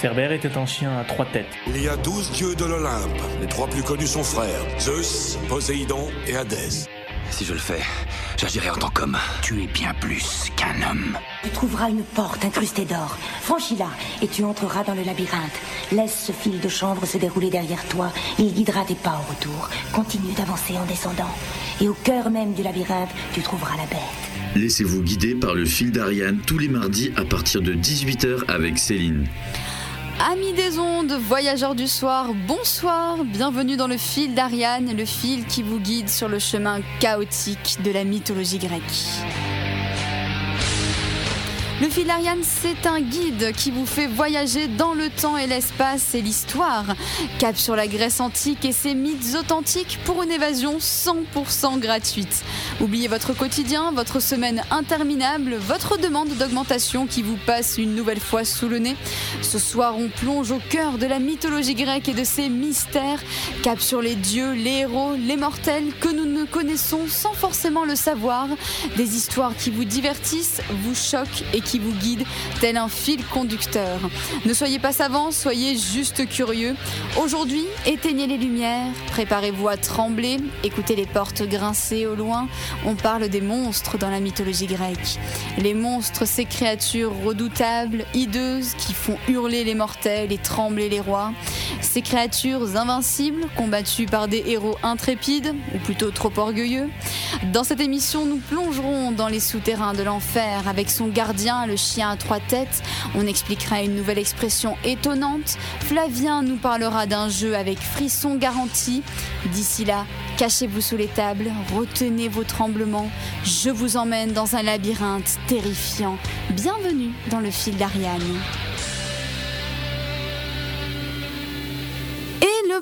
Cerbère était un chien à trois têtes. Il y a douze dieux de l'Olympe. Les trois plus connus sont frères Zeus, Poséidon et Hadès. Si je le fais, j'agirai en tant qu'homme. Tu es bien plus qu'un homme. Tu trouveras une porte incrustée d'or. Franchis-la et tu entreras dans le labyrinthe. Laisse ce fil de chanvre se dérouler derrière toi. Il guidera tes pas au retour. Continue d'avancer en descendant. Et au cœur même du labyrinthe, tu trouveras la bête. Laissez-vous guider par le fil d'Ariane tous les mardis à partir de 18h avec Céline. Amis des ondes, voyageurs du soir, bonsoir, bienvenue dans le fil d'Ariane, le fil qui vous guide sur le chemin chaotique de la mythologie grecque. Le fil d'Ariane, c'est un guide qui vous fait voyager dans le temps et l'espace et l'histoire. Cap sur la Grèce antique et ses mythes authentiques pour une évasion 100% gratuite. Oubliez votre quotidien, votre semaine interminable, votre demande d'augmentation qui vous passe une nouvelle fois sous le nez. Ce soir, on plonge au cœur de la mythologie grecque et de ses mystères. Cap sur les dieux, les héros, les mortels que nous connaissons sans forcément le savoir. Des histoires qui vous divertissent, vous choquent et qui vous guide tel un fil conducteur. Ne soyez pas savants, soyez juste curieux. Aujourd'hui, éteignez les lumières, préparez-vous à trembler, écoutez les portes grincer au loin. On parle des monstres dans la mythologie grecque. Les monstres, ces créatures redoutables, hideuses, qui font hurler les mortels et trembler les rois. Ces créatures invincibles, combattues par des héros intrépides, ou plutôt trop orgueilleux. Dans cette émission, nous plongerons dans les souterrains de l'enfer avec son gardien le chien à trois têtes. On expliquera une nouvelle expression étonnante. Flavien nous parlera d'un jeu avec frisson garanti. D'ici là, cachez-vous sous les tables, retenez vos tremblements. Je vous emmène dans un labyrinthe terrifiant. Bienvenue dans le fil d'Ariane.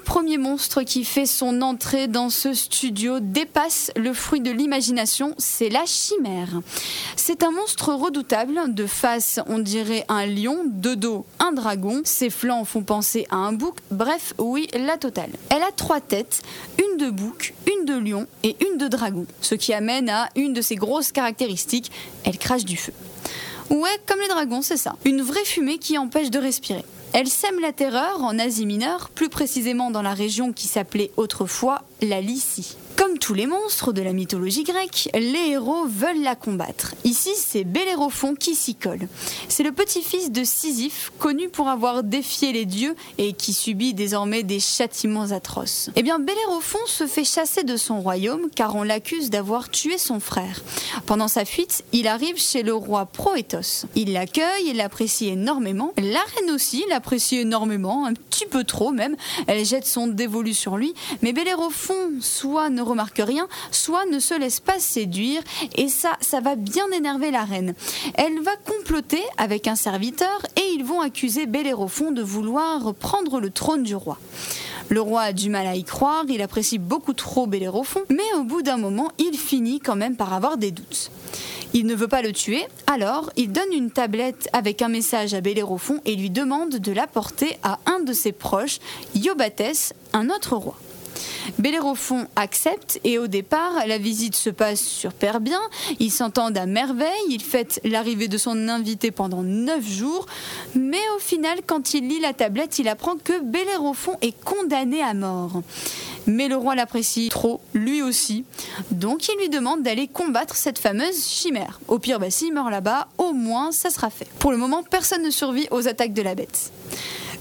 Premier monstre qui fait son entrée dans ce studio dépasse le fruit de l'imagination, c'est la chimère. C'est un monstre redoutable, de face on dirait un lion, de dos un dragon, ses flancs font penser à un bouc, bref oui la totale. Elle a trois têtes, une de bouc, une de lion et une de dragon, ce qui amène à une de ses grosses caractéristiques, elle crache du feu. Ouais, comme les dragons, c'est ça. Une vraie fumée qui empêche de respirer. Elle sème la terreur en Asie mineure, plus précisément dans la région qui s'appelait autrefois la Lycie. Comme tous les monstres de la mythologie grecque, les héros veulent la combattre. Ici, c'est Bellérophon qui s'y colle. C'est le petit-fils de Sisyphe, connu pour avoir défié les dieux et qui subit désormais des châtiments atroces. Eh bien, Bellérophon se fait chasser de son royaume car on l'accuse d'avoir tué son frère. Pendant sa fuite, il arrive chez le roi Proétos. Il l'accueille et l'apprécie énormément. La reine aussi l'apprécie énormément, un petit peu trop même. Elle jette son dévolu sur lui, mais Bellérophon soit ne remarque rien, soit ne se laisse pas séduire, et ça, ça va bien énerver la reine. Elle va comploter avec un serviteur et ils vont accuser Bellérophon de vouloir prendre le trône du roi. Le roi a du mal à y croire, il apprécie beaucoup trop Bellérophon, mais au bout d'un moment, il finit quand même par avoir des doutes. Il ne veut pas le tuer, alors il donne une tablette avec un message à Bellérophon et lui demande de l'apporter à un de ses proches, Iobates, un autre roi. Bellérophon accepte et au départ, la visite se passe super bien. Ils s'entendent à merveille. Il fête l'arrivée de son invité pendant neuf jours. Mais au final, quand il lit la tablette, il apprend que Bellérophon est condamné à mort. Mais le roi l'apprécie trop, lui aussi. Donc il lui demande d'aller combattre cette fameuse chimère. Au pire, bah, s'il meurt là-bas, au moins ça sera fait. Pour le moment, personne ne survit aux attaques de la bête.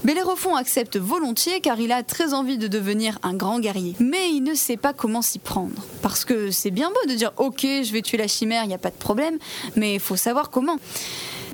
Bellérophon accepte volontiers car il a très envie de devenir un grand guerrier. Mais il ne sait pas comment s'y prendre. Parce que c'est bien beau de dire ok, je vais tuer la chimère, il n'y a pas de problème, mais il faut savoir comment.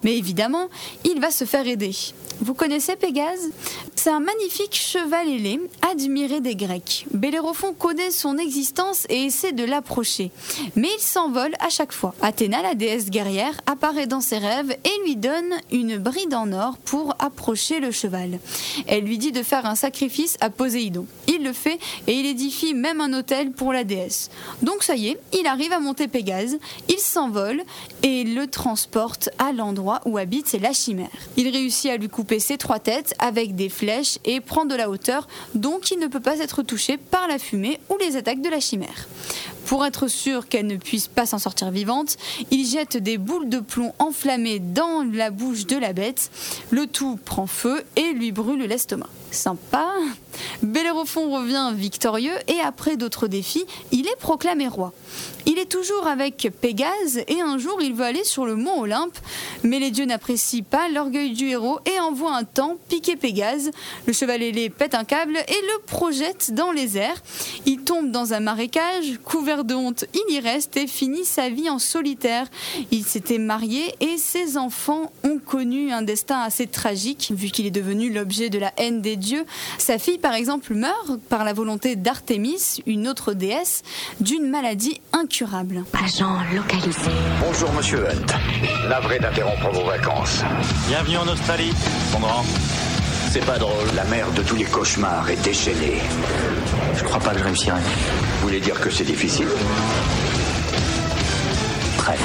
Mais évidemment, il va se faire aider. Vous connaissez Pégase? C'est un magnifique cheval ailé, admiré des Grecs. Bellérophon connaît son existence et essaie de l'approcher. Mais il s'envole à chaque fois. Athéna, la déesse guerrière, apparaît dans ses rêves et lui donne une bride en or pour approcher le cheval. Elle lui dit de faire un sacrifice à Poséidon. Il le fait et il édifie même un hôtel pour la déesse. Donc ça y est, il arrive à monter Pégase, il s'envole et le transporte à l'endroit où habite la chimère. Il réussit à lui couper ses trois têtes avec des flèches et prend de la hauteur, donc il ne peut pas être touché par la fumée ou les attaques de la chimère. Pour être sûr qu'elle ne puisse pas s'en sortir vivante, il jette des boules de plomb enflammées dans la bouche de la bête. Le tout prend feu et lui brûle l'estomac. Sympa. Bellérophon revient victorieux et après d'autres défis, il est proclamé roi. Il est toujours avec Pégase et un jour il veut aller sur le mont Olympe, mais les dieux n'apprécient pas l'orgueil du héros et envoient un temps piquer Pégase. Le cheval ailé pète un câble et le projette dans les airs. Il tombe dans un marécage, couvert de honte, il y reste et finit sa vie en solitaire. Il s'était marié et ses enfants ont connu un destin assez tragique vu qu'il est devenu l'objet de la haine des dieux. Sa fille par exemple meurt par la volonté d'Artémis, une autre déesse, d'une maladie incurable. Agent localisé. Bonjour, monsieur Hunt. Navré d'interrompre vos vacances. Bienvenue en Australie, mon grand. C'est pas drôle. La mère de tous les cauchemars est déchaînée. Je crois pas que je réussirai. Vous voulez dire que c'est difficile? Très.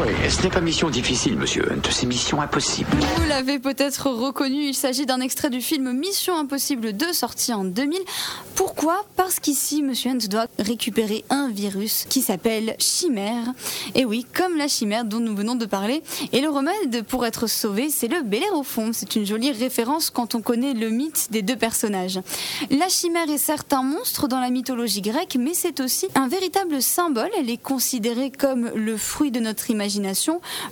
Oui, ce n'est pas mission difficile, monsieur Hunt. C'est mission impossible. Vous l'avez peut-être reconnu, il s'agit d'un extrait du film Mission Impossible 2 sorti en 2000. Pourquoi? Parce qu'ici, Monsieur Hunt doit récupérer un virus qui s'appelle chimère. Et oui, comme la chimère dont nous venons de parler. Et le remède pour être sauvé, c'est le Bellérophon. C'est une jolie référence quand on connaît le mythe des deux personnages. La chimère est certes un monstre dans la mythologie grecque, mais c'est aussi un véritable symbole. Elle est considérée comme le fruit de notre imagination.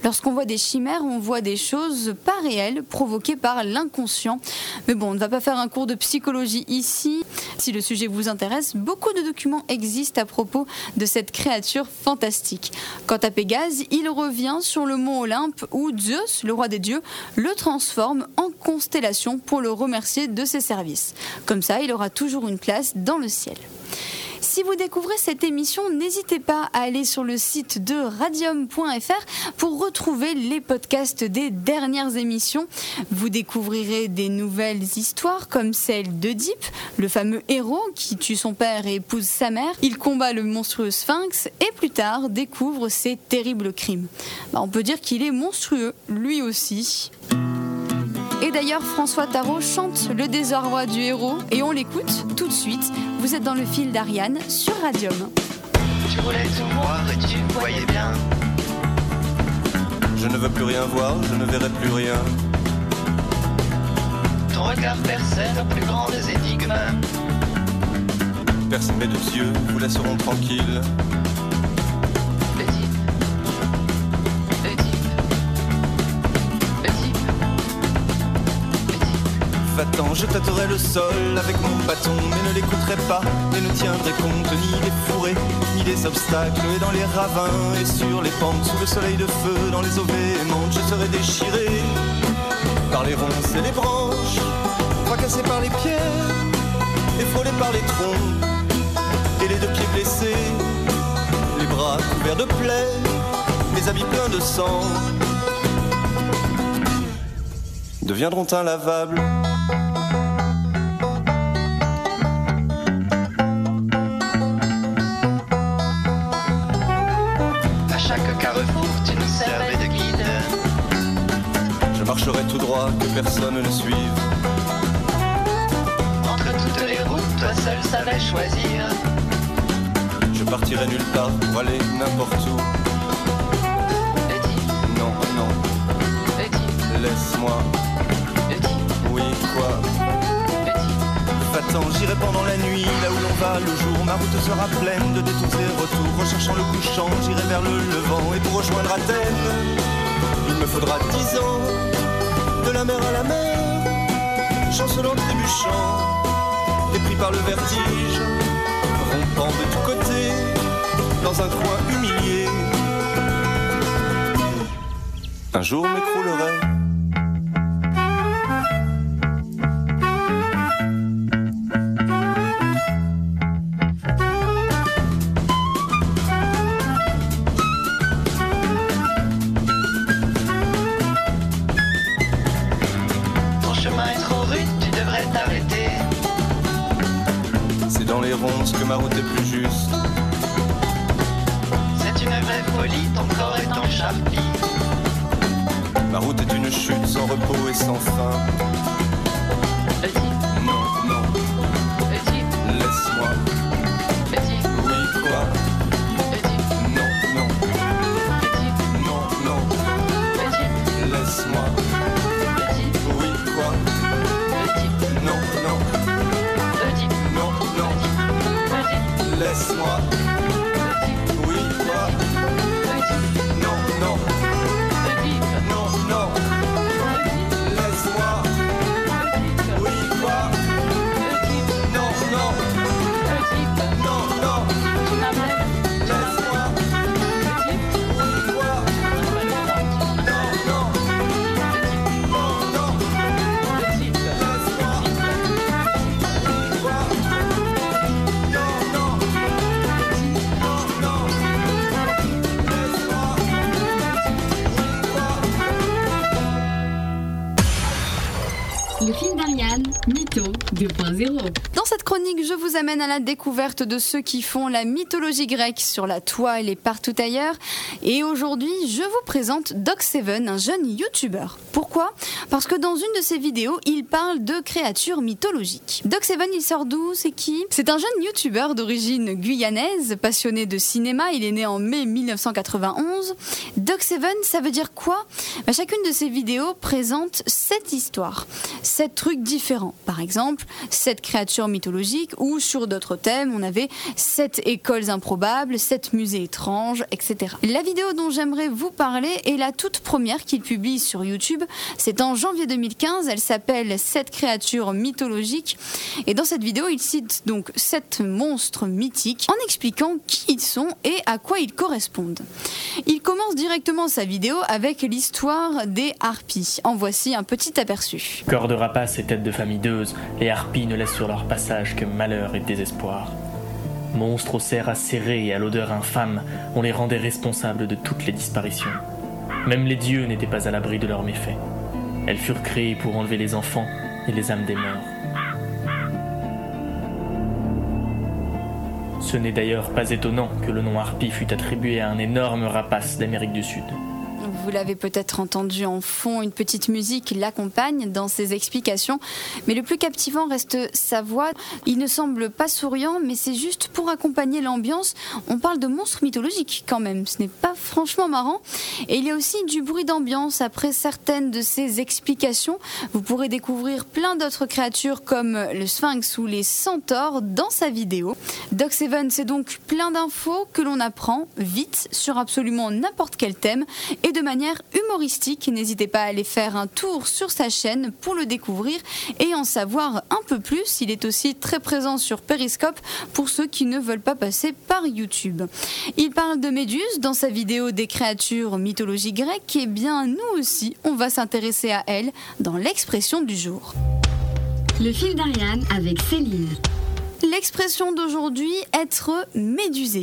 Lorsqu'on voit des chimères, on voit des choses pas réelles provoquées par l'inconscient. Mais bon, on ne va pas faire un cours de psychologie ici. Si le sujet vous intéresse, beaucoup de documents existent à propos de cette créature fantastique. Quant à Pégase, il revient sur le mont Olympe où Zeus, le roi des dieux, le transforme en constellation pour le remercier de ses services. Comme ça, il aura toujours une place dans le ciel. Si vous découvrez cette émission, n'hésitez pas à aller sur le site de radium.fr pour retrouver les podcasts des dernières émissions. Vous découvrirez des nouvelles histoires comme celle d'Oedipe, le fameux héros qui tue son père et épouse sa mère. Il combat le monstrueux sphinx et plus tard découvre ses terribles crimes. Bah, on peut dire qu'il est monstrueux, lui aussi. Et d'ailleurs, François Tarot chante le désarroi du héros et on l'écoute tout de suite. Vous êtes dans le fil d'Ariane sur Radium. Tu voulais tout voir et tu voyais bien. Je ne veux plus rien voir, je ne verrai plus rien. Ton regard perçait nos plus grandes énigmes. Personne mes deux yeux vous laisseront tranquille. Va-t'en, je tâterai le sol avec mon bâton, mais ne l'écouterai pas et ne tiendrai compte ni des fourrés, ni des obstacles. Et dans les ravins et sur les pentes, sous le soleil de feu, dans les eaux véhémentes, je serai déchiré par les ronces et les branches, fracassé par les pierres et frôlé par les troncs, et les deux pieds blessés, les bras couverts de plaies, mes habits pleins de sang deviendront inlavables. Droit, que personne ne suive. Entre toutes les routes, toi seul savais choisir. Je partirai nulle part pour aller n'importe où. Non, non, laisse-moi. Oui, quoi? J'irai pendant la nuit, là où l'on va le jour. Ma route sera pleine de détours et retours. Recherchant le couchant, j'irai vers le levant. Et pour rejoindre Athènes, il me faudra dix ans. De la mer à la mer, chancelant, trébuchant, et pris par le vertige, rompant de tous côtés, dans un coin humilié. Un jour m'écroulerai. Que ma route est plus juste. C'est une vraie folie, ton corps est en charpie. Ma route est une chute sans repos et sans fin. Vous amène à la découverte de ceux qui font la mythologie grecque sur la toile et partout ailleurs. Et aujourd'hui, je vous présente Doc Seven, un jeune YouTuber. Pourquoi? Parce que dans une de ses vidéos, il parle de créatures mythologiques. Doc Seven, il sort d'où? C'est qui? C'est un jeune YouTuber d'origine guyanaise, passionné de cinéma. Il est né en mai 1991. Doc Seven, ça veut dire quoi? Bah, Chacune de ses vidéos présente sept histoires, sept trucs différents. Par exemple, sept créatures mythologiques ou sur d'autres thèmes, on avait sept écoles improbables, sept musées étranges, etc. La vidéo dont j'aimerais vous parler est la toute première qu'il publie sur YouTube. C'est en janvier 2015. Elle s'appelle Sept créatures mythologiques. Et dans cette vidéo, il cite donc sept monstres mythiques en expliquant qui ils sont et à quoi ils correspondent. Il commence directement sa vidéo avec l'histoire des harpies. En voici un petit aperçu. Corps de rapace et tête de famille d'euse, les harpies ne laissent sur leur passage que malheur et désespoir. Monstres aux serres acérées et à l'odeur infâme, on les rendait responsables de toutes les disparitions. Même les dieux n'étaient pas à l'abri de leurs méfaits. Elles furent créées pour enlever les enfants et les âmes des morts. Ce n'est d'ailleurs pas étonnant que le nom harpie fût attribué à un énorme rapace d'Amérique du Sud. Vous l'avez peut-être entendu en fond, une petite musique l'accompagne dans ses explications. Mais le plus captivant reste sa voix. Il ne semble pas souriant, mais c'est juste pour accompagner l'ambiance. On parle de monstres mythologiques quand même. Ce n'est pas franchement marrant. Et il y a aussi du bruit d'ambiance après certaines de ses explications. Vous pourrez découvrir plein d'autres créatures comme le sphinx ou les centaures dans sa vidéo. Doc Seven, c'est donc plein d'infos que l'on apprend vite sur absolument n'importe quel thème et de manière humoristique. N'hésitez pas à aller faire un tour sur sa chaîne pour le découvrir et en savoir un peu plus. Il est aussi très présent sur Periscope pour ceux qui ne veulent pas passer par YouTube. Il parle de Méduse dans sa vidéo des créatures mythologie grecque et bien nous aussi, on va s'intéresser à elle dans l'expression du jour. Le fil d'Ariane avec Céline. L'expression d'aujourd'hui, être médusé.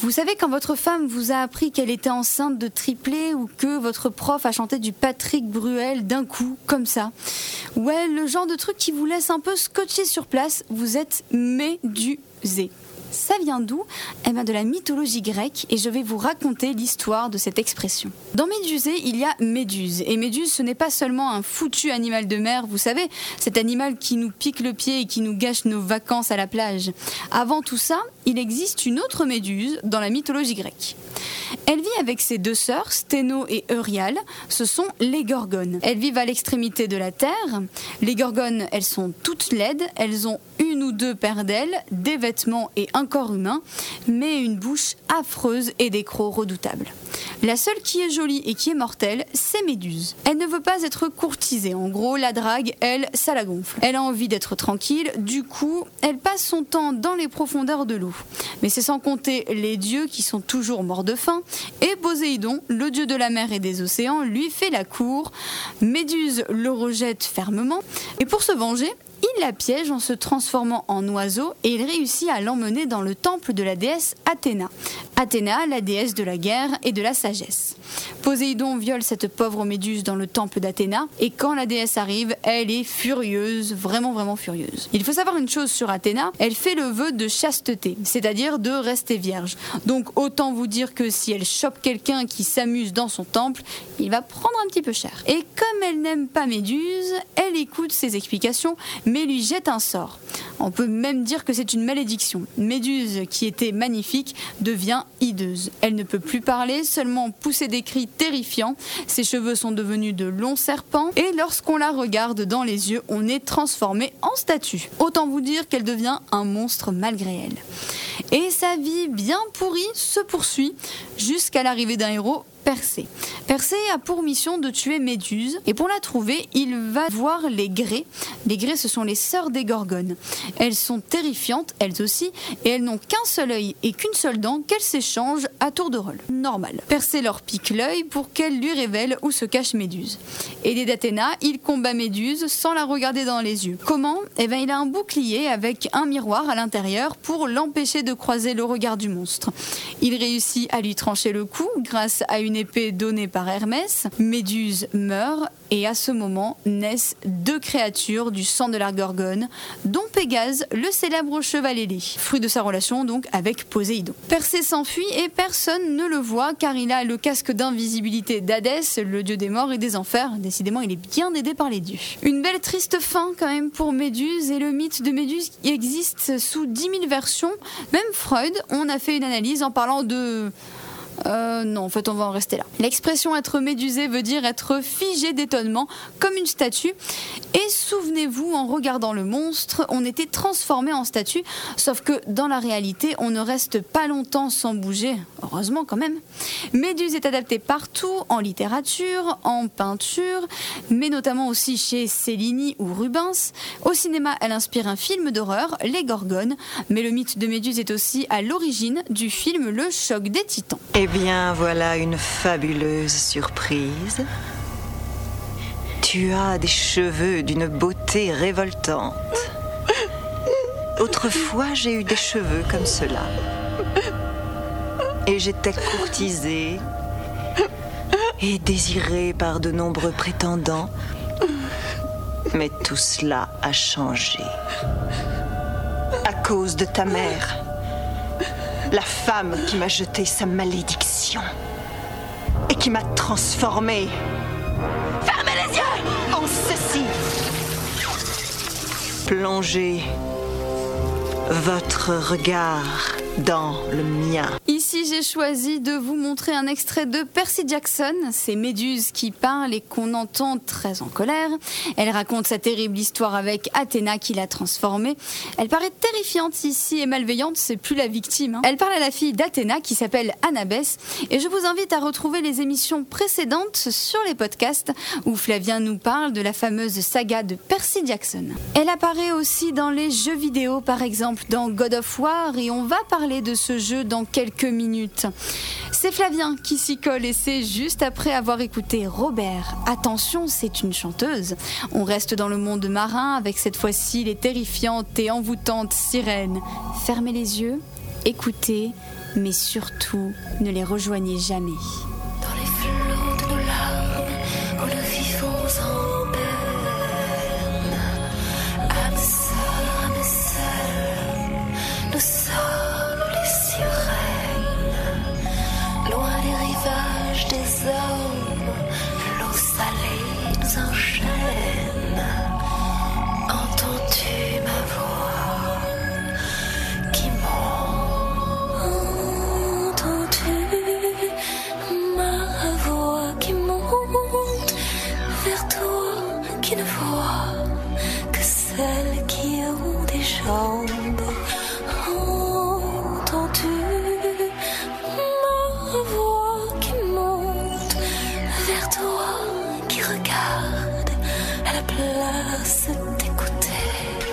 Vous savez quand votre femme vous a appris qu'elle était enceinte de triplé ou que votre prof a chanté du Patrick Bruel d'un coup, comme ça. Ouais, le genre de truc qui vous laisse un peu scotché sur place, vous êtes médusé. Ça vient d'où? Eh bien de la mythologie grecque et je vais vous raconter l'histoire de cette expression. Dans Médusée, il y a Méduse. Et Méduse, ce n'est pas seulement un foutu animal de mer, vous savez, cet animal qui nous pique le pied et qui nous gâche nos vacances à la plage. Avant tout ça, il existe une autre Méduse dans la mythologie grecque. Elle vit avec ses deux sœurs, Sténo et Euryale. Ce sont les gorgones. Elles vivent à l'extrémité de la terre. Les gorgones, elles sont toutes laides. Elles ont une ou deux paires d'ailes, des vêtements et un corps humain, mais une bouche affreuse et des crocs redoutables. La seule qui est jolie et qui est mortelle, c'est Méduse. Elle ne veut pas être courtisée. En gros, la drague, elle, ça la gonfle. Elle a envie d'être tranquille. Du coup, elle passe son temps dans les profondeurs de l'eau. Mais c'est sans compter les dieux qui sont toujours morts de faim. Et Poséidon, le dieu de la mer et des océans, lui fait la cour. Méduse le rejette fermement. Et pour se venger, il la piège en se transformant en oiseau et il réussit à l'emmener dans le temple de la déesse Athéna. Athéna, la déesse de la guerre et de la sagesse. Poséidon viole cette pauvre méduse dans le temple d'Athéna et quand la déesse arrive, elle est furieuse, vraiment vraiment furieuse. Il faut savoir une chose sur Athéna, elle fait le vœu de chasteté, c'est-à-dire de rester vierge. Donc autant vous dire que si elle chope quelqu'un qui s'amuse dans son temple, il va prendre un petit peu cher. Et comme elle n'aime pas Méduse, elle écoute ses explications lui jette un sort. On peut même dire que c'est une malédiction. Méduse, qui était magnifique, devient hideuse. Elle ne peut plus parler, seulement pousser des cris terrifiants. Ses cheveux sont devenus de longs serpents et lorsqu'on la regarde dans les yeux, on est transformé en statue. Autant vous dire qu'elle devient un monstre malgré elle. Et sa vie bien pourrie se poursuit jusqu'à l'arrivée d'un héros Persée. Persée a pour mission de tuer Méduse et pour la trouver, il va voir les Grées. Les Grées, ce sont les sœurs des Gorgones. Elles sont terrifiantes, elles aussi, et elles n'ont qu'un seul œil et qu'une seule dent qu'elles s'échangent à tour de rôle. Normal. Persée leur pique l'œil pour qu'elle lui révèle où se cache Méduse. Aidé d'Athéna, il combat Méduse sans la regarder dans les yeux. Comment? Eh bien, il a un bouclier avec un miroir à l'intérieur pour l'empêcher de croiser le regard du monstre. Il réussit à lui trancher le cou grâce à une épée donnée par Hermès. Méduse meurt et à ce moment naissent deux créatures du sang de la Gorgone, dont Pégase, le célèbre cheval ailé, fruit de sa relation donc avec Poséidon. Persée s'enfuit et personne ne le voit car il a le casque d'invisibilité d'Hadès, le dieu des morts et des enfers. Décidément, il est bien aidé par les dieux. Une belle triste fin quand même pour Méduse et le mythe de Méduse existe sous 10 000 versions. Même Freud, on a fait une analyse en parlant de euh, non, en fait, on va en rester là. L'expression être médusé veut dire être figé d'étonnement, comme une statue. Et souvenez-vous, en regardant le monstre, on était transformé en statue, sauf que dans la réalité, on ne reste pas longtemps sans bouger, heureusement quand même. Méduse est adaptée partout, en littérature, en peinture, mais notamment aussi chez Cellini ou Rubens. Au cinéma, elle inspire un film d'horreur, Les Gorgones, mais le mythe de Méduse est aussi à l'origine du film Le choc des titans. Eh bien, voilà une fabuleuse surprise. Tu as des cheveux d'une beauté révoltante. Autrefois, j'ai eu des cheveux comme cela. Et j'étais courtisée et désirée par de nombreux prétendants. Mais tout cela a changé. À cause de ta mère la femme qui m'a jeté sa malédiction et qui m'a transformée. Fermez les yeux En ceci. Plongez votre regard dans le mien. J'ai choisi de vous montrer un extrait de Percy Jackson. C'est Méduse qui parle et qu'on entend très en colère. Elle raconte sa terrible histoire avec Athéna qui l'a transformée. Elle paraît terrifiante ici et malveillante, c'est plus la victime. hein. Elle parle à la fille d'Athéna qui s'appelle Annabès. Et je vous invite à retrouver les émissions précédentes sur les podcasts où Flavien nous parle de la fameuse saga de Percy Jackson. Elle apparaît aussi dans les jeux vidéo, par exemple dans God of War, et on va parler de ce jeu dans quelques minutes. C'est Flavien qui s'y colle et c'est juste après avoir écouté Robert. Attention, c'est une chanteuse. On reste dans le monde marin avec cette fois-ci les terrifiantes et envoûtantes sirènes. Fermez les yeux, écoutez, mais surtout ne les rejoignez jamais. Regarde à la place d'écouter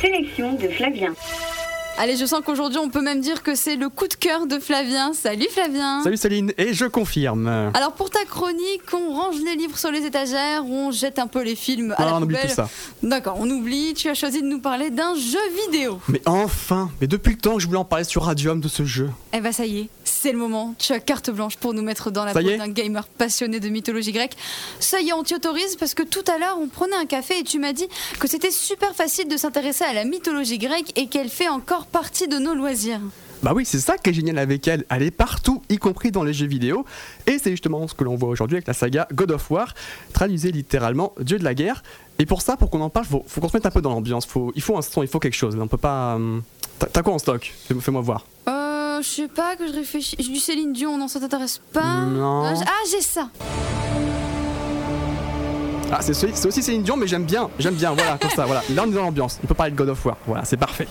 Sélection de Flavien. Allez, je sens qu'aujourd'hui, on peut même dire que c'est le coup de cœur de Flavien. Salut Flavien Salut Céline, et je confirme. Alors pour ta chronique, on range les livres sur les étagères, on jette un peu les films à Ah, la on oublie tout ça. D'accord, on oublie. Tu as choisi de nous parler d'un jeu vidéo. Mais enfin Mais depuis le temps que je voulais en parler sur Radium de ce jeu. Eh ben ça y est, c'est le moment. Tu as carte blanche pour nous mettre dans la peau d'un gamer passionné de mythologie grecque. Ça y est, on t'y autorise parce que tout à l'heure, on prenait un café et tu m'as dit que c'était super facile de s'intéresser à la mythologie grecque et qu'elle fait encore partie de nos loisirs. Bah oui, c'est ça qui est génial avec elle. Elle est partout, y compris dans les jeux vidéo. Et c'est justement ce que l'on voit aujourd'hui avec la saga God of War, traduisée littéralement Dieu de la guerre. Et pour ça, pour qu'on en parle, faut, faut qu'on se mette un peu dans l'ambiance. Faut, il faut un son, il faut quelque chose. On peut pas. hum, T'as quoi en stock? Fais- Fais-moi voir. Euh, je sais pas que je réfléchis. Du Céline Dion, non, ça t'intéresse pas? Non. Ah, j- Ah, j'ai ça. Ah, c'est aussi Céline Dion, mais j'aime bien. J'aime bien, voilà, comme ça, voilà. Là, on est dans l'ambiance. On peut parler de God of War. Voilà, c'est parfait.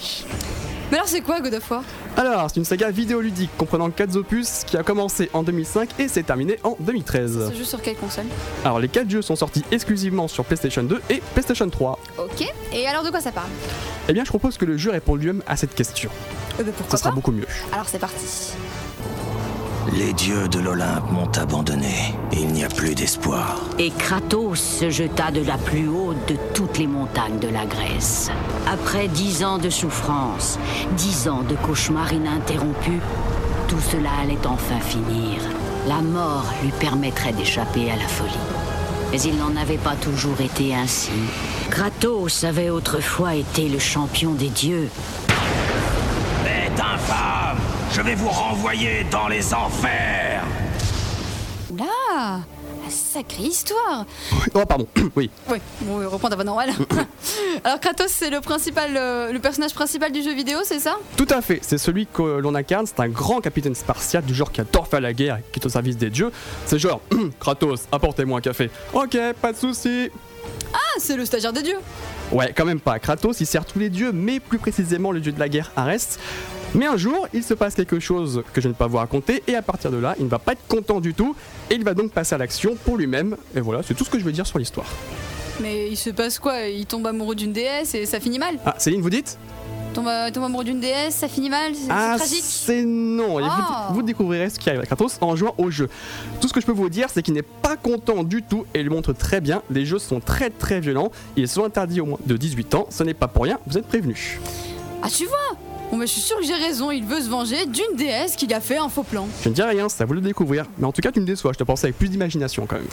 Mais alors, c'est quoi God of War? Alors, c'est une saga vidéoludique comprenant 4 opus qui a commencé en 2005 et s'est terminée en 2013. Ce jeu sur quelle console? Alors, les 4 jeux sont sortis exclusivement sur PlayStation 2 et PlayStation 3. Ok. Et alors, de quoi ça parle? Eh bien, je propose que le jeu réponde lui-même à cette question. Eh ben, pourquoi Ce sera pas beaucoup mieux. Alors, c'est parti. Les dieux de l'Olympe m'ont abandonné. Il n'y a plus d'espoir. Et Kratos se jeta de la plus haute de toutes les montagnes de la Grèce. Après dix ans de souffrance, dix ans de cauchemars ininterrompus, tout cela allait enfin finir. La mort lui permettrait d'échapper à la folie. Mais il n'en avait pas toujours été ainsi. Kratos avait autrefois été le champion des dieux. Bête infâme Je vais vous renvoyer dans les enfers Oula Sacrée histoire Oh, pardon, oui. Oui, bon, oui, reprends ta voix normale. alors, Kratos, c'est le, principal, euh, le personnage principal du jeu vidéo, c'est ça? Tout à fait, c'est celui que l'on incarne, c'est un grand capitaine spartiate du genre qui adore faire la guerre et qui est au service des dieux. C'est genre, Kratos, apportez-moi un café. Ok, pas de souci. Ah, c'est le stagiaire des dieux Ouais, quand même pas. Kratos, il sert tous les dieux, mais plus précisément le dieu de la guerre, Arès. Mais un jour, il se passe quelque chose que je ne vais pas vous raconter, et à partir de là, il ne va pas être content du tout, et il va donc passer à l'action pour lui-même. Et voilà, c'est tout ce que je veux dire sur l'histoire. Mais il se passe quoi? Il tombe amoureux d'une déesse et ça finit mal? Ah, Céline, vous dites? Tombe, amoureux d'une déesse, ça finit mal C'est Ah, tragique c'est non. Et vous- Oh. vous, découvrirez ce qui arrive à Kratos en jouant au jeu. Tout ce que je peux vous dire, c'est qu'il n'est pas content du tout et il le montre très bien. Les jeux sont très très violents. Ils sont interdits au moins de 18 ans. Ce n'est pas pour rien, vous êtes prévenus. Ah, tu vois? Bon, bah, je suis sûre que j'ai raison, il veut se venger d'une déesse qui a fait un faux plan. Je ne dis rien, à vous le découvrir. Mais en tout cas, tu me déçois. Je te pensais avec plus d'imagination quand même.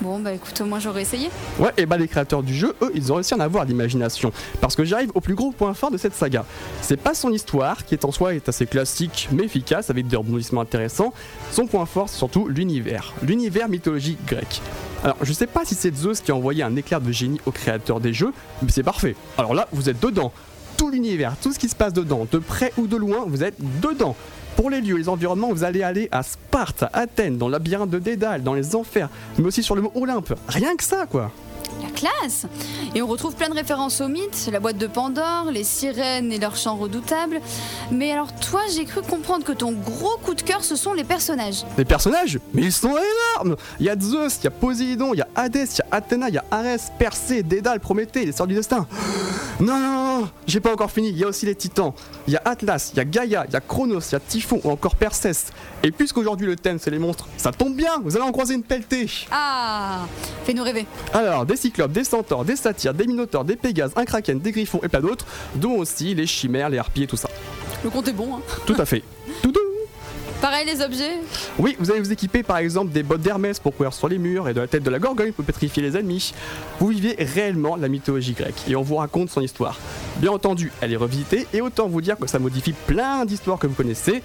Bon, bah écoute, au moins j'aurais essayé. Ouais, et bah les créateurs du jeu, eux, ils ont réussi à en avoir l'imagination. Parce que j'arrive au plus gros point fort de cette saga. C'est pas son histoire, qui est en soi est assez classique mais efficace, avec des rebondissements intéressants. Son point fort, c'est surtout l'univers. L'univers mythologique grec. Alors, je sais pas si c'est Zeus qui a envoyé un éclair de génie aux créateurs des jeux, mais c'est parfait. Alors là, vous êtes dedans. Tout l'univers, tout ce qui se passe dedans, de près ou de loin, vous êtes dedans. Pour les lieux, les environnements, vous allez aller à Sparte, à Athènes, dans le labyrinthe de Dédale, dans les enfers, mais aussi sur le mont Olympe. Rien que ça, quoi. La classe Et on retrouve plein de références aux mythes, la boîte de Pandore, les sirènes et leurs chants redoutables. Mais alors toi, j'ai cru comprendre que ton gros coup de cœur, ce sont les personnages. Les personnages, mais ils sont énormes Il y a Zeus, il y a Poséidon, il y a Hadès, il y a Athéna, il y a Arès, Persée, Dédale, Prométhée, les sorts du destin. Non, non, non, non, j'ai pas encore fini, il y a aussi les titans. Il y a Atlas, il y a Gaïa, il y a Chronos, il y a Typhon ou encore Persès. Et puisqu'aujourd'hui le thème c'est les monstres, ça tombe bien, vous allez en croiser une pelletée Ah Fais-nous rêver. Alors, des cyclopes, des centaures, des satyres, des minotaures, des pégases, un kraken, des griffons et plein d'autres, dont aussi les chimères, les harpies et tout ça. Le compte est bon, hein. Tout à fait. Tout Pareil les objets? Oui, vous allez vous équiper par exemple des bottes d'Hermès pour courir sur les murs et de la tête de la gorgone pour pétrifier les ennemis. Vous vivez réellement la mythologie grecque et on vous raconte son histoire. Bien entendu, elle est revisitée et autant vous dire que ça modifie plein d'histoires que vous connaissez.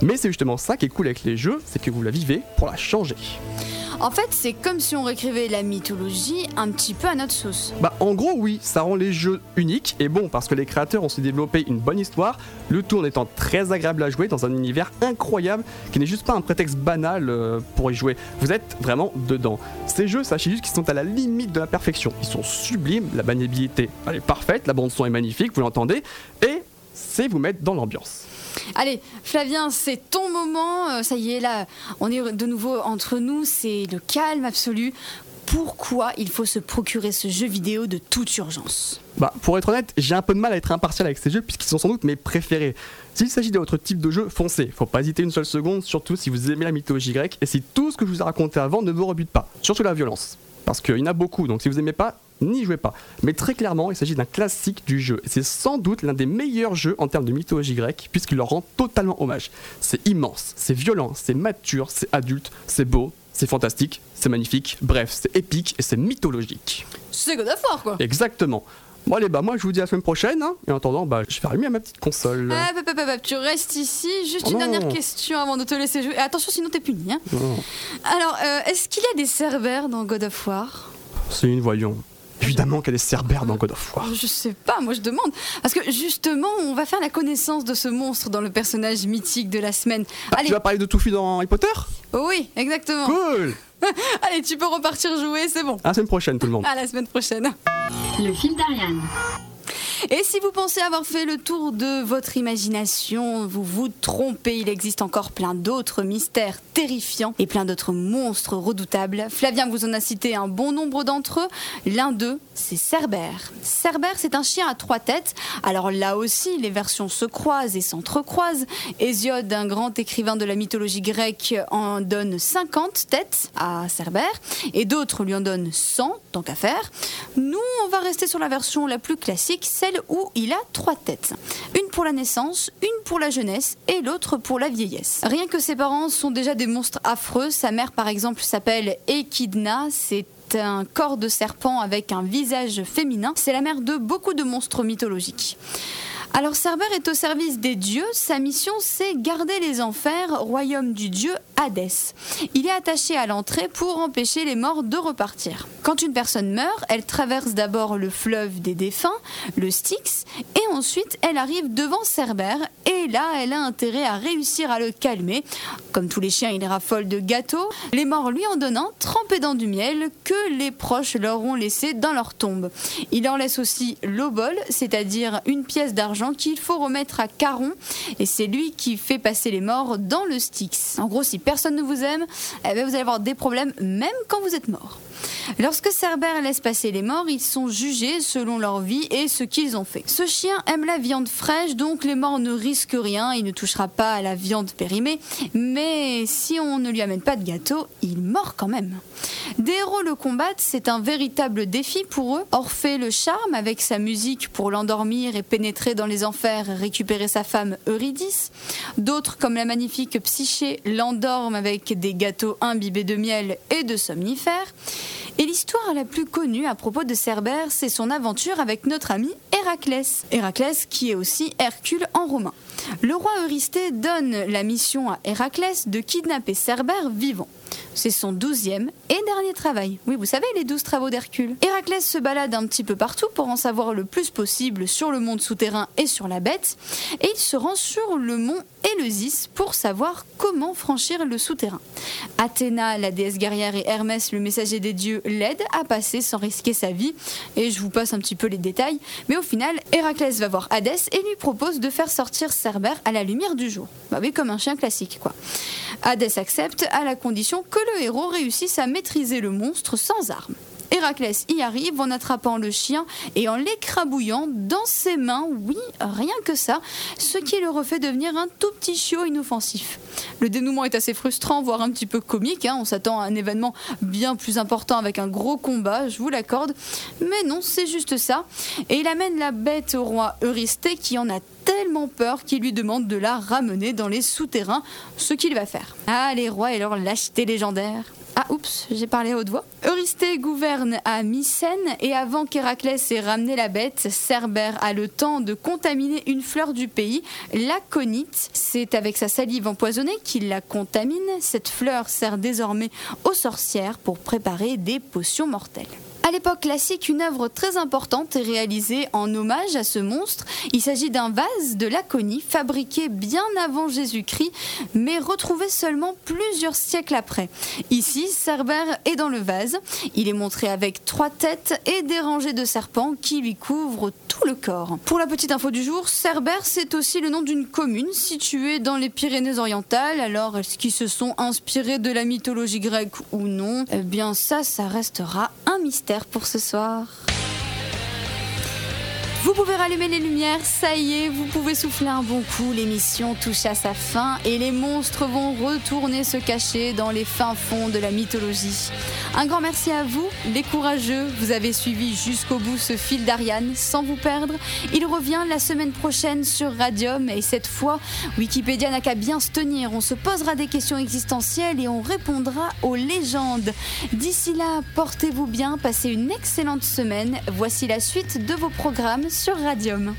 Mais c'est justement ça qui est cool avec les jeux, c'est que vous la vivez pour la changer. En fait, c'est comme si on réécrivait la mythologie un petit peu à notre sauce. Bah en gros oui, ça rend les jeux uniques et bon parce que les créateurs ont su développer une bonne histoire, le tout en étant très agréable à jouer dans un univers incroyable qui n'est juste pas un prétexte banal euh, pour y jouer. Vous êtes vraiment dedans. Ces jeux, sachez juste qu'ils sont à la limite de la perfection. Ils sont sublimes, la maniabilité elle est parfaite, la bande son est magnifique, vous l'entendez, et c'est vous mettre dans l'ambiance. Allez, Flavien, c'est ton moment. Euh, ça y est, là, on est de nouveau entre nous. C'est le calme absolu. pourquoi il faut se procurer ce jeu vidéo de toute urgence. Bah, pour être honnête, j'ai un peu de mal à être impartial avec ces jeux puisqu'ils sont sans doute mes préférés. S'il s'agit votre type de jeu, foncez. Faut pas hésiter une seule seconde, surtout si vous aimez la mythologie grecque et si tout ce que je vous ai raconté avant ne vous rebute pas. Surtout la violence. Parce qu'il y en a beaucoup, donc si vous aimez pas, n'y jouez pas. Mais très clairement, il s'agit d'un classique du jeu. Et c'est sans doute l'un des meilleurs jeux en termes de mythologie grecque, puisqu'il leur rend totalement hommage. C'est immense, c'est violent, c'est mature, c'est adulte, c'est beau, c'est fantastique, c'est magnifique, bref, c'est épique et c'est mythologique. C'est God of War, quoi. Exactement. Bon allez, bah moi je vous dis à la semaine prochaine, hein. et en attendant, bah je vais allumer ma petite console. Ah, hop, hop, hop, tu restes ici. Juste Oh une non. dernière question avant de te laisser jouer. Et attention, sinon t'es puni. Hein. Alors, euh, est-ce qu'il y a des cerbères dans God of War? C'est une voyons. Évidemment a des cerbères dans God of War. Je sais pas, moi je demande. Parce que justement, on va faire la connaissance de ce monstre dans le personnage mythique de la semaine. Ah, Allez, tu vas parler de Touffu dans Harry Potter oui, exactement. Cool Allez, tu peux repartir jouer, c'est bon. À la semaine prochaine tout le monde. À la semaine prochaine. Le fil d'Ariane. Et si vous pensez avoir fait le tour de votre imagination, vous vous trompez. Il existe encore plein d'autres mystères terrifiants et plein d'autres monstres redoutables. Flavien vous en a cité un bon nombre d'entre eux. L'un d'eux, c'est Cerbère. Cerbère, c'est un chien à trois têtes. Alors là aussi, les versions se croisent et s'entrecroisent. Hésiode, un grand écrivain de la mythologie grecque, en donne 50 têtes à Cerbère et d'autres lui en donnent 100, tant qu'à faire. Nous, on va rester sur la version la plus classique, celle où il a trois têtes. Une pour la naissance, une pour la jeunesse et l'autre pour la vieillesse. Rien que ses parents sont déjà des monstres affreux. Sa mère, par exemple, s'appelle Echidna. C'est un corps de serpent avec un visage féminin. C'est la mère de beaucoup de monstres mythologiques. Alors Cerbère est au service des dieux. Sa mission, c'est garder les enfers, royaume du dieu Hadès. Il est attaché à l'entrée pour empêcher les morts de repartir. Quand une personne meurt, elle traverse d'abord le fleuve des défunts, le Styx, et ensuite elle arrive devant Cerbère. Et là, elle a intérêt à réussir à le calmer. Comme tous les chiens, il raffole de gâteaux. Les morts lui en donnant, trempés dans du miel que les proches leur ont laissé dans leur tombe. Il en laisse aussi l'obol, c'est-à-dire une pièce d'argent qu'il faut remettre à Caron, et c'est lui qui fait passer les morts dans le Styx. En gros, si personne ne vous aime, eh ben, vous allez avoir des problèmes même quand vous êtes mort. Lorsque Cerbère laisse passer les morts, ils sont jugés selon leur vie et ce qu'ils ont fait. Ce chien aime la viande fraîche, donc les morts ne risquent rien, il ne touchera pas à la viande périmée, mais si on ne lui amène pas de gâteau, il mord quand même. Des héros le combattent, c'est un véritable défi pour eux. Orphée le charme avec sa musique pour l'endormir et pénétrer dans les enfers et récupérer sa femme Eurydice. D'autres, comme la magnifique Psyché, l'endorment avec des gâteaux imbibés de miel et de somnifères. Et l'histoire la plus connue à propos de Cerbère, c'est son aventure avec notre ami Héraclès. Héraclès qui est aussi Hercule en romain. Le roi Eurysthée donne la mission à Héraclès de kidnapper Cerbère vivant. C'est son douzième et dernier travail. Oui, vous savez, les douze travaux d'Hercule. Héraclès se balade un petit peu partout pour en savoir le plus possible sur le monde souterrain et sur la bête. Et il se rend sur le mont Éleusis pour savoir comment franchir le souterrain. Athéna, la déesse guerrière, et Hermès, le messager des dieux, l'aident à passer sans risquer sa vie. Et je vous passe un petit peu les détails. Mais au final, Héraclès va voir Hadès et lui propose de faire sortir Cerbère à la lumière du jour. Bah oui, comme un chien classique, quoi. Hadès accepte à la condition que le héros réussisse à maîtriser le monstre sans armes. Héraclès y arrive en attrapant le chien et en l'écrabouillant dans ses mains, oui, rien que ça, ce qui le refait devenir un tout petit chiot inoffensif. Le dénouement est assez frustrant, voire un petit peu comique, hein, on s'attend à un événement bien plus important avec un gros combat, je vous l'accorde, mais non, c'est juste ça. Et il amène la bête au roi Eurysthée qui en a tellement peur qu'il lui demande de la ramener dans les souterrains, ce qu'il va faire. Ah, les rois et leur lâcheté légendaire. Ah, oups, j'ai parlé à haute voix. Eurysthée gouverne à Mycène et avant qu'Héraclès ait ramené la bête, Cerbère a le temps de contaminer une fleur du pays, l'aconite. C'est avec sa salive empoisonnée qu'il la contamine. Cette fleur sert désormais aux sorcières pour préparer des potions mortelles. À l'époque classique, une œuvre très importante est réalisée en hommage à ce monstre. Il s'agit d'un vase de Laconie fabriqué bien avant Jésus-Christ, mais retrouvé seulement plusieurs siècles après. Ici, Cerbère est dans le vase. Il est montré avec trois têtes et des rangées de serpents qui lui couvrent tout le corps. Pour la petite info du jour, Cerbère, c'est aussi le nom d'une commune située dans les Pyrénées-Orientales. Alors, est-ce qu'ils se sont inspirés de la mythologie grecque ou non? Eh bien, ça, ça restera un mystère pour ce soir. Vous pouvez rallumer les lumières, ça y est, vous pouvez souffler un bon coup, l'émission touche à sa fin et les monstres vont retourner se cacher dans les fins fonds de la mythologie. Un grand merci à vous, les courageux, vous avez suivi jusqu'au bout ce fil d'Ariane sans vous perdre. Il revient la semaine prochaine sur Radium et cette fois, Wikipédia n'a qu'à bien se tenir, on se posera des questions existentielles et on répondra aux légendes. D'ici là, portez-vous bien, passez une excellente semaine. Voici la suite de vos programmes sur Radium.